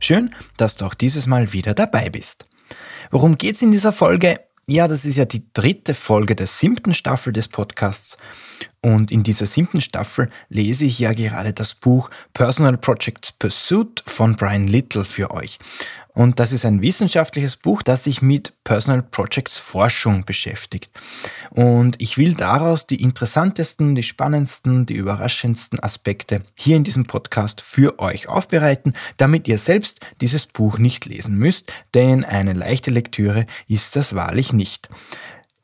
Schön, dass du auch dieses Mal wieder dabei bist. Worum geht's in dieser Folge? Ja, das ist ja die dritte Folge der siebten Staffel des Podcasts. Und in dieser siebten Staffel lese ich ja gerade das Buch Personal Projects Pursuit von Brian Little für euch. Und das ist ein wissenschaftliches Buch, das sich mit Personal Projects Forschung beschäftigt. Und ich will daraus die interessantesten, die spannendsten, die überraschendsten Aspekte hier in diesem Podcast für euch aufbereiten, damit ihr selbst dieses Buch nicht lesen müsst, denn eine leichte Lektüre ist das wahrlich nicht.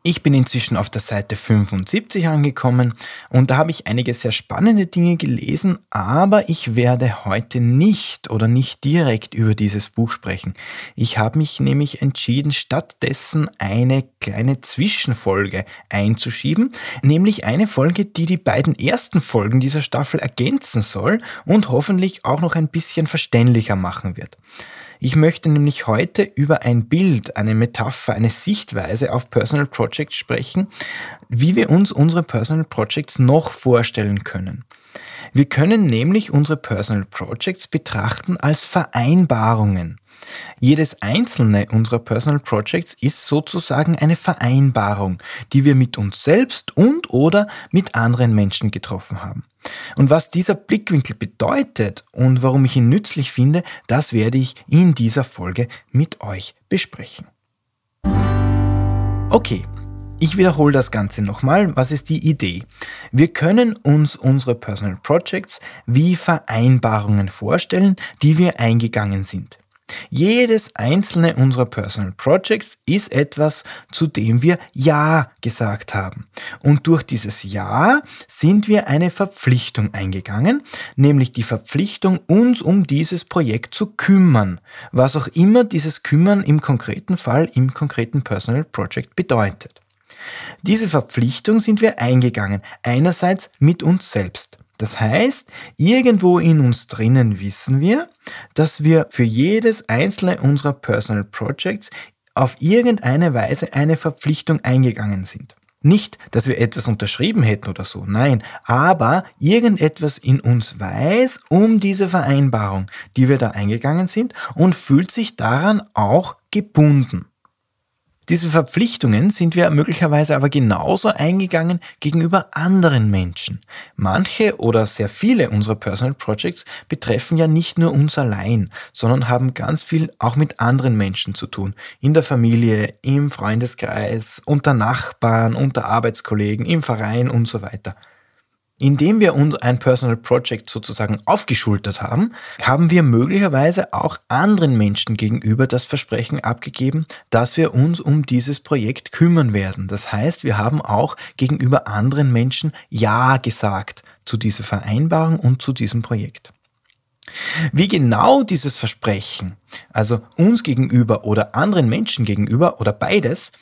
Ich bin inzwischen auf der Seite 75 angekommen und da habe ich einige sehr spannende Dinge gelesen, aber ich werde heute nicht oder nicht direkt über dieses Buch sprechen. Ich habe mich nämlich entschieden, stattdessen eine kleine Zwischenfolge einzuschieben, nämlich eine Folge, die die beiden ersten Folgen dieser Staffel ergänzen soll und hoffentlich auch noch ein bisschen verständlicher machen wird. Ich möchte nämlich heute über ein Bild, eine Metapher, eine Sichtweise auf Personal Projects sprechen, wie wir uns unsere Personal Projects noch vorstellen können. Wir können nämlich unsere Personal Projects betrachten als Vereinbarungen. Jedes einzelne unserer Personal Projects ist sozusagen eine Vereinbarung, die wir mit uns selbst und oder mit anderen Menschen getroffen haben. Und was dieser Blickwinkel bedeutet und warum ich ihn nützlich finde, das werde ich in dieser Folge mit euch besprechen. Okay, ich wiederhole das Ganze nochmal. Was ist die Idee? Wir können uns unsere Personal Projects wie Vereinbarungen vorstellen, die wir eingegangen sind. Jedes einzelne unserer Personal Projects ist etwas, zu dem wir Ja gesagt haben. Und durch dieses Ja sind wir eine Verpflichtung eingegangen, nämlich die Verpflichtung, uns um dieses Projekt zu kümmern, was auch immer dieses Kümmern im konkreten Fall, im konkreten Personal Project bedeutet. Diese Verpflichtung sind wir eingegangen, einerseits mit uns selbst. Das heißt, irgendwo in uns drinnen wissen wir, dass wir für jedes einzelne unserer Personal Projects auf irgendeine Weise eine Verpflichtung eingegangen sind. Nicht, dass wir etwas unterschrieben hätten oder so, nein, aber irgendetwas in uns weiß um diese Vereinbarung, die wir da eingegangen sind und fühlt sich daran auch gebunden. Diese Verpflichtungen sind wir möglicherweise aber genauso eingegangen gegenüber anderen Menschen. Manche oder sehr viele unserer Personal Projects betreffen ja nicht nur uns allein, sondern haben ganz viel auch mit anderen Menschen zu tun. In der Familie, im Freundeskreis, unter Nachbarn, unter Arbeitskollegen, im Verein und so weiter. Indem wir uns ein Personal Project sozusagen aufgeschultert haben, haben wir möglicherweise auch anderen Menschen gegenüber das Versprechen abgegeben, dass wir uns um dieses Projekt kümmern werden. Das heißt, wir haben auch gegenüber anderen Menschen Ja gesagt zu dieser Vereinbarung und zu diesem Projekt. Wie genau dieses Versprechen, also uns gegenüber oder anderen Menschen gegenüber oder beides,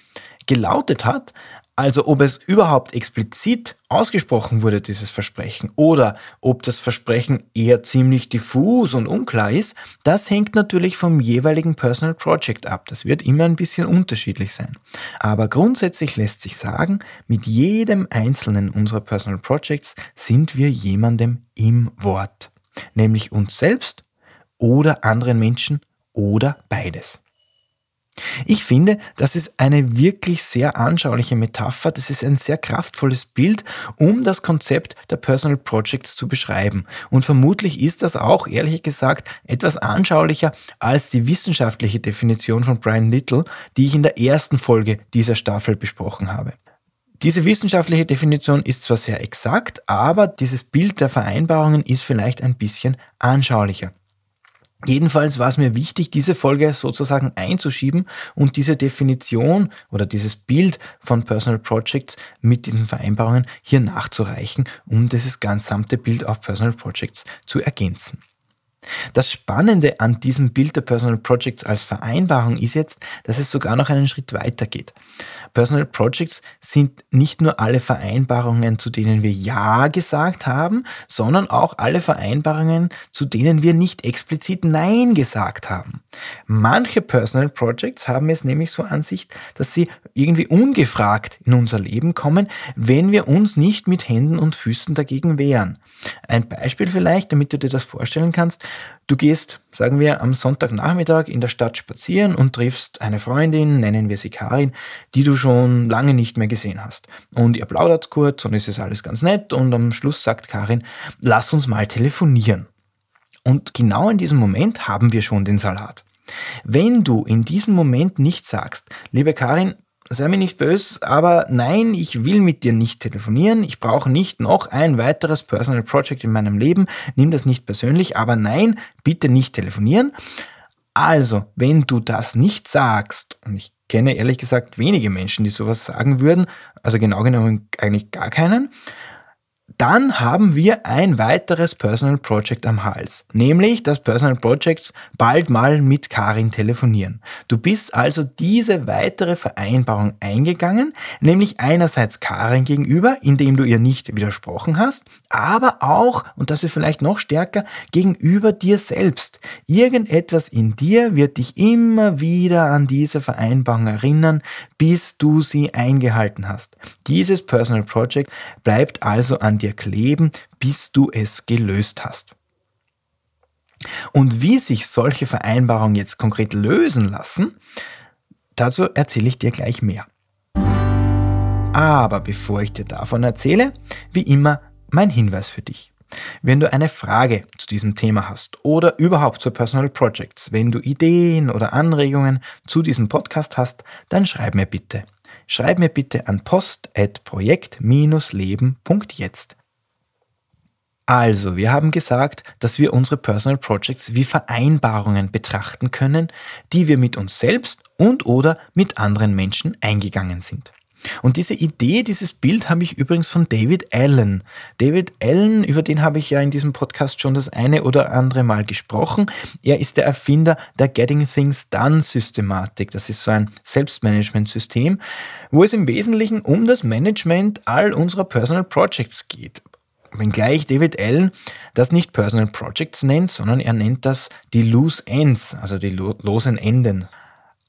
gelautet hat, also ob es überhaupt explizit ausgesprochen wurde, dieses Versprechen, oder ob das Versprechen eher ziemlich diffus und unklar ist, das hängt natürlich vom jeweiligen Personal Project ab. Das wird immer ein bisschen unterschiedlich sein. Aber grundsätzlich lässt sich sagen, mit jedem einzelnen unserer Personal Projects sind wir jemandem im Wort, nämlich uns selbst oder anderen Menschen oder beides. Ich finde, das ist eine wirklich sehr anschauliche Metapher, das ist ein sehr kraftvolles Bild, um das Konzept der Personal Projects zu beschreiben. Und vermutlich ist das auch, ehrlich gesagt, etwas anschaulicher als die wissenschaftliche Definition von Brian Little, die ich in der ersten Folge dieser Staffel besprochen habe. Diese wissenschaftliche Definition ist zwar sehr exakt, aber dieses Bild der Vereinbarungen ist vielleicht ein bisschen anschaulicher. Jedenfalls war es mir wichtig, diese Folge sozusagen einzuschieben und diese Definition oder dieses Bild von Personal Projects mit diesen Vereinbarungen hier nachzureichen, um dieses gesamte Bild auf Personal Projects zu ergänzen. Das Spannende an diesem Bild der Personal Projects als Vereinbarung ist jetzt, dass es sogar noch einen Schritt weiter geht. Personal Projects sind nicht nur alle Vereinbarungen, zu denen wir Ja gesagt haben, sondern auch alle Vereinbarungen, zu denen wir nicht explizit Nein gesagt haben. Manche Personal Projects haben es nämlich so an sich, dass sie irgendwie ungefragt in unser Leben kommen, wenn wir uns nicht mit Händen und Füßen dagegen wehren. Ein Beispiel vielleicht, damit du dir das vorstellen kannst. Du gehst, sagen wir, am Sonntagnachmittag in der Stadt spazieren und triffst eine Freundin, nennen wir sie Karin, die du schon lange nicht mehr gesehen hast. Und ihr plaudert kurz und es ist alles ganz nett und am Schluss sagt Karin, lass uns mal telefonieren. Und genau in diesem Moment haben wir schon den Salat. Wenn du in diesem Moment nicht sagst, liebe Karin, sei mir nicht böse, aber nein, ich will mit dir nicht telefonieren. Ich brauche nicht noch ein weiteres Personal Project in meinem Leben. Nimm das nicht persönlich, aber nein, bitte nicht telefonieren. Also, wenn du das nicht sagst, und ich kenne ehrlich gesagt wenige Menschen, die sowas sagen würden, also genau genommen eigentlich gar keinen, dann haben wir ein weiteres Personal Project am Hals, nämlich das Personal Project bald mal mit Karin telefonieren. Du bist also diese weitere Vereinbarung eingegangen, nämlich einerseits Karin gegenüber, indem du ihr nicht widersprochen hast, aber auch, und das ist vielleicht noch stärker, gegenüber dir selbst. Irgendetwas in dir wird dich immer wieder an diese Vereinbarung erinnern, bis du sie eingehalten hast. Dieses Personal Project bleibt also an dir kleben, bis du es gelöst hast. Und wie sich solche Vereinbarungen jetzt konkret lösen lassen, dazu erzähle ich dir gleich mehr. Aber bevor ich dir davon erzähle, wie immer mein Hinweis für dich. Wenn du eine Frage zu diesem Thema hast oder überhaupt zu Personal Projects, wenn du Ideen oder Anregungen zu diesem Podcast hast, dann schreib mir bitte. Schreib mir bitte an post.projekt-leben.jetzt. Also, wir haben gesagt, dass wir unsere Personal Projects wie Vereinbarungen betrachten können, die wir mit uns selbst und oder mit anderen Menschen eingegangen sind. Und diese Idee, dieses Bild habe ich übrigens von David Allen. David Allen, über den habe ich ja in diesem Podcast schon das eine oder andere Mal gesprochen. Er ist der Erfinder der Getting Things Done Systematik. Das ist so ein Selbstmanagement-System, wo es im Wesentlichen um das Management all unserer Personal Projects geht. Wenngleich David Allen das nicht Personal Projects nennt, sondern er nennt das die Loose Ends, also die losen Enden.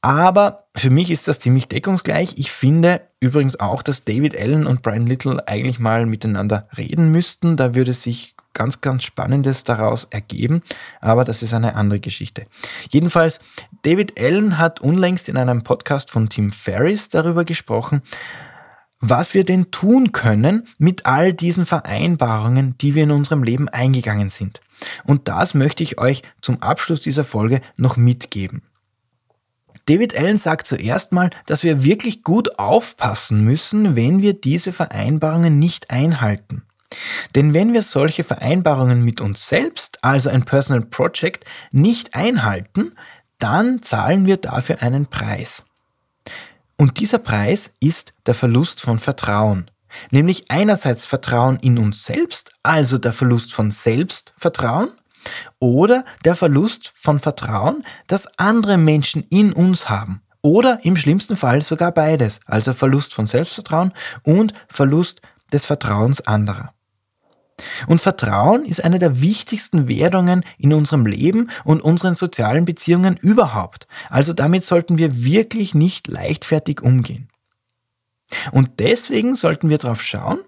Aber für mich ist das ziemlich deckungsgleich. Ich finde übrigens auch, dass David Allen und Brian Little eigentlich mal miteinander reden müssten. Da würde sich ganz, ganz Spannendes daraus ergeben, aber das ist eine andere Geschichte. Jedenfalls, David Allen hat unlängst in einem Podcast von Tim Ferriss darüber gesprochen, was wir denn tun können mit all diesen Vereinbarungen, die wir in unserem Leben eingegangen sind. Und das möchte ich euch zum Abschluss dieser Folge noch mitgeben. David Allen sagt zuerst mal, dass wir wirklich gut aufpassen müssen, wenn wir diese Vereinbarungen nicht einhalten. Denn wenn wir solche Vereinbarungen mit uns selbst, also ein Personal Project, nicht einhalten, dann zahlen wir dafür einen Preis. Und dieser Preis ist der Verlust von Vertrauen. Nämlich einerseits Vertrauen in uns selbst, also der Verlust von Selbstvertrauen, oder der Verlust von Vertrauen, das andere Menschen in uns haben. Oder im schlimmsten Fall sogar beides, also Verlust von Selbstvertrauen und Verlust des Vertrauens anderer. Und Vertrauen ist eine der wichtigsten Währungen in unserem Leben und unseren sozialen Beziehungen überhaupt. Also damit sollten wir wirklich nicht leichtfertig umgehen. Und deswegen sollten wir darauf schauen,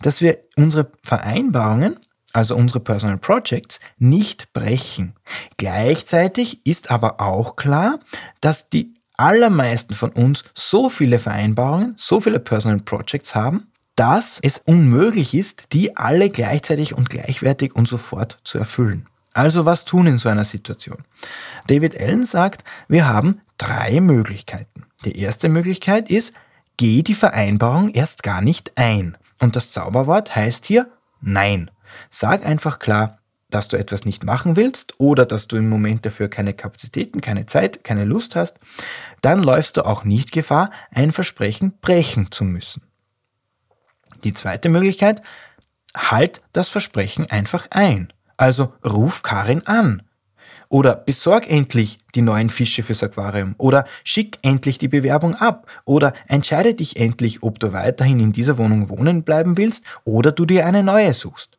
dass wir unsere Vereinbarungen, also unsere Personal Projects, nicht brechen. Gleichzeitig ist aber auch klar, dass die allermeisten von uns so viele Vereinbarungen, so viele Personal Projects haben, dass es unmöglich ist, die alle gleichzeitig und gleichwertig und sofort zu erfüllen. Also was tun in so einer Situation? David Allen sagt, wir haben drei Möglichkeiten. Die erste Möglichkeit ist, geh die Vereinbarung erst gar nicht ein. Und das Zauberwort heißt hier Nein. Sag einfach klar, dass du etwas nicht machen willst oder dass du im Moment dafür keine Kapazitäten, keine Zeit, keine Lust hast. Dann läufst du auch nicht Gefahr, ein Versprechen brechen zu müssen. Die zweite Möglichkeit, halt das Versprechen einfach ein. Also ruf Karin an. Oder besorg endlich die neuen Fische fürs Aquarium. Oder schick endlich die Bewerbung ab. Oder entscheide dich endlich, ob du weiterhin in dieser Wohnung wohnen bleiben willst oder du dir eine neue suchst.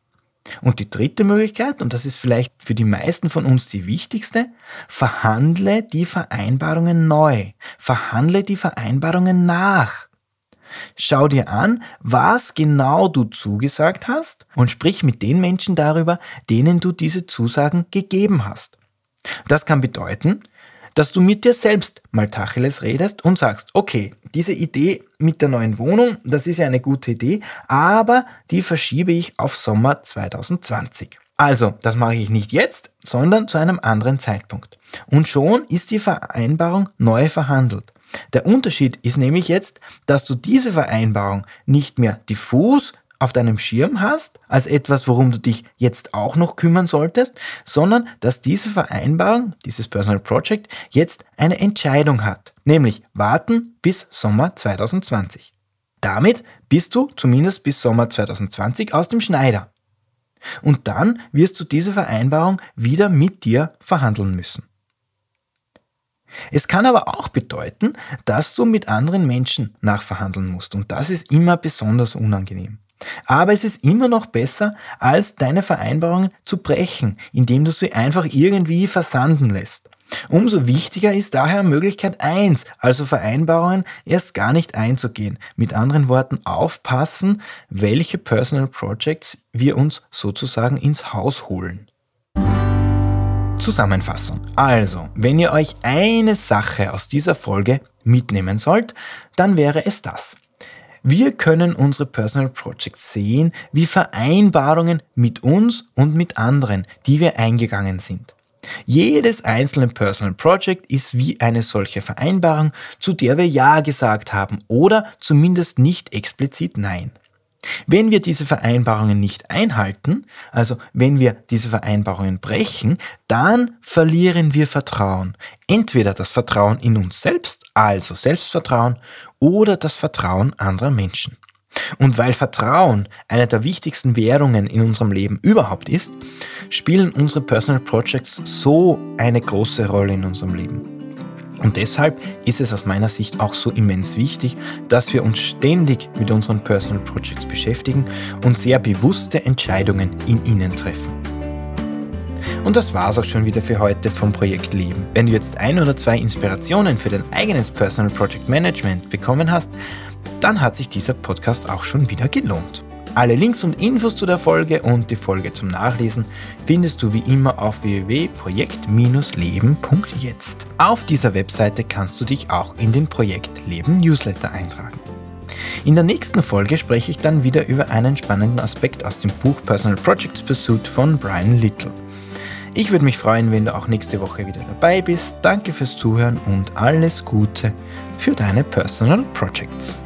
Und die dritte Möglichkeit, und das ist vielleicht für die meisten von uns die wichtigste, verhandle die Vereinbarungen neu. Verhandle die Vereinbarungen nach. Schau dir an, was genau du zugesagt hast und sprich mit den Menschen darüber, denen du diese Zusagen gegeben hast. Das kann bedeuten, dass du mit dir selbst mal Tacheles redest und sagst, okay, diese Idee mit der neuen Wohnung, das ist ja eine gute Idee, aber die verschiebe ich auf Sommer 2020. Also, das mache ich nicht jetzt, sondern zu einem anderen Zeitpunkt. Und schon ist die Vereinbarung neu verhandelt. Der Unterschied ist nämlich jetzt, dass du diese Vereinbarung nicht mehr diffus auf deinem Schirm hast, als etwas, worum du dich jetzt auch noch kümmern solltest, sondern dass diese Vereinbarung, dieses Personal Project, jetzt eine Entscheidung hat, nämlich warten bis Sommer 2020. Damit bist du zumindest bis Sommer 2020 aus dem Schneider. Und dann wirst du diese Vereinbarung wieder mit dir verhandeln müssen. Es kann aber auch bedeuten, dass du mit anderen Menschen nachverhandeln musst und das ist immer besonders unangenehm. Aber es ist immer noch besser, als deine Vereinbarungen zu brechen, indem du sie einfach irgendwie versanden lässt. Umso wichtiger ist daher Möglichkeit 1, also Vereinbarungen erst gar nicht einzugehen. Mit anderen Worten, aufpassen, welche Personal Projects wir uns sozusagen ins Haus holen. Zusammenfassung. Also, wenn ihr euch eine Sache aus dieser Folge mitnehmen sollt, dann wäre es das. Wir können unsere Personal Projects sehen wie Vereinbarungen mit uns und mit anderen, die wir eingegangen sind. Jedes einzelne Personal Project ist wie eine solche Vereinbarung, zu der wir Ja gesagt haben oder zumindest nicht explizit Nein. Wenn wir diese Vereinbarungen nicht einhalten, also wenn wir diese Vereinbarungen brechen, dann verlieren wir Vertrauen. Entweder das Vertrauen in uns selbst, also Selbstvertrauen, oder das Vertrauen anderer Menschen. Und weil Vertrauen eine der wichtigsten Währungen in unserem Leben überhaupt ist, spielen unsere Personal Projects so eine große Rolle in unserem Leben. Und deshalb ist es aus meiner Sicht auch so immens wichtig, dass wir uns ständig mit unseren Personal Projects beschäftigen und sehr bewusste Entscheidungen in ihnen treffen. Und das war's auch schon wieder für heute vom Projekt Leben. Wenn du jetzt ein oder zwei Inspirationen für dein eigenes Personal Project Management bekommen hast, dann hat sich dieser Podcast auch schon wieder gelohnt. Alle Links und Infos zu der Folge und die Folge zum Nachlesen findest du wie immer auf www.projekt-leben.jetzt. Auf dieser Webseite kannst du dich auch in den Projekt Leben Newsletter eintragen. In der nächsten Folge spreche ich dann wieder über einen spannenden Aspekt aus dem Buch Personal Projects Pursuit von Brian Little. Ich würde mich freuen, wenn du auch nächste Woche wieder dabei bist. Danke fürs Zuhören und alles Gute für deine Personal Projects.